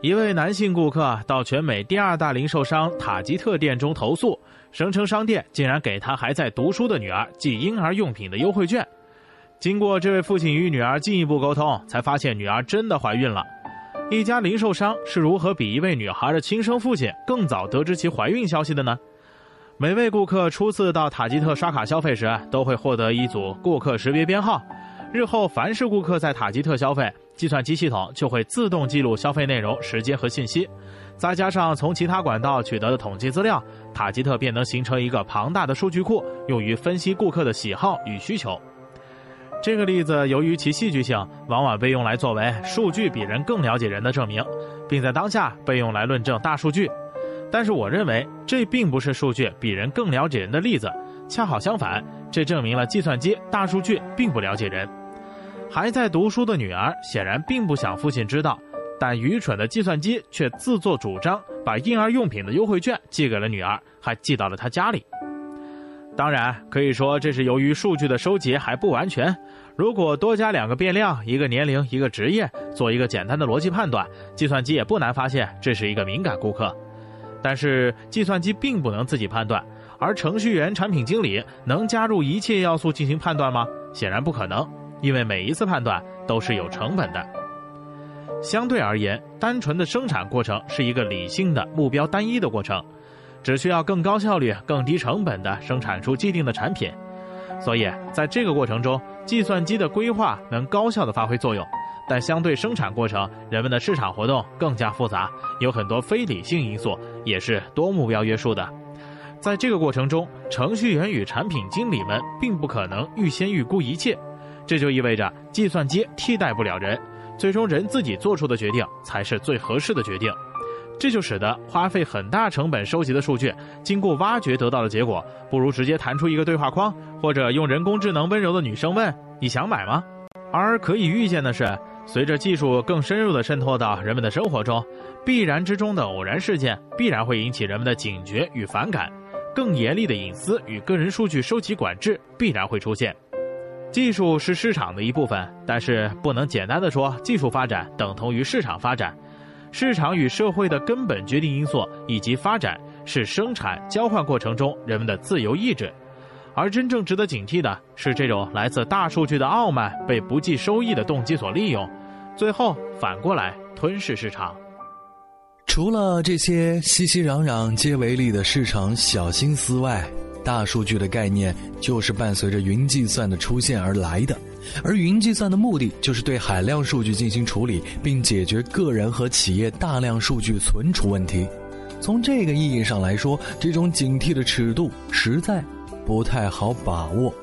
一位男性顾客到全美第二大零售商塔吉特店中投诉，声称商店竟然给他还在读书的女儿寄婴儿用品的优惠券。经过这位父亲与女儿进一步沟通，才发现女儿真的怀孕了。一家零售商是如何比一位女孩的亲生父亲更早得知其怀孕消息的呢？每位顾客初次到塔吉特刷卡消费时，都会获得一组顾客识别编号。日后，凡是顾客在塔吉特消费，计算机系统就会自动记录消费内容、时间和信息。再加上从其他管道取得的统计资料，塔吉特便能形成一个庞大的数据库，用于分析顾客的喜好与需求。这个例子由于其戏剧性，往往被用来作为数据比人更了解人的证明，并在当下被用来论证大数据。但是，我认为这并不是数据比人更了解人的例子，恰好相反，这证明了计算机大数据并不了解人。还在读书的女儿显然并不想父亲知道，但愚蠢的计算机却自作主张把婴儿用品的优惠券寄给了女儿，还寄到了她家里。当然，可以说这是由于数据的收集还不完全。如果多加两个变量，一个年龄，一个职业，做一个简单的逻辑判断，计算机也不难发现这是一个敏感顾客。但是计算机并不能自己判断，而程序员、产品经理能加入一切要素进行判断吗？显然不可能。因为每一次判断都是有成本的。相对而言，单纯的生产过程是一个理性的目标单一的过程，只需要更高效率、更低成本的生产出既定的产品。所以，在这个过程中，计算机的规划能高效的发挥作用。但相对生产过程，人们的市场活动更加复杂，有很多非理性因素，也是多目标约束的。在这个过程中，程序员与产品经理们并不可能预先预估一切。这就意味着计算机替代不了人，最终人自己做出的决定才是最合适的决定。这就使得花费很大成本收集的数据，经过挖掘得到的结果，不如直接弹出一个对话框，或者用人工智能温柔的女声问：“你想买吗？”而可以预见的是，随着技术更深入的渗透到人们的生活中，必然之中的偶然事件必然会引起人们的警觉与反感，更严厉的隐私与个人数据收集管制必然会出现。技术是市场的一部分，但是不能简单的说技术发展等同于市场发展。市场与社会的根本决定因素以及发展是生产交换过程中人们的自由意志，而真正值得警惕的是这种来自大数据的傲慢被不计收益的动机所利用，最后反过来吞噬市场。除了这些熙熙攘攘皆为利的市场小心思外，大数据的概念就是伴随着云计算的出现而来的，而云计算的目的就是对海量数据进行处理，并解决个人和企业大量数据存储问题。从这个意义上来说，这种警惕的尺度实在不太好把握。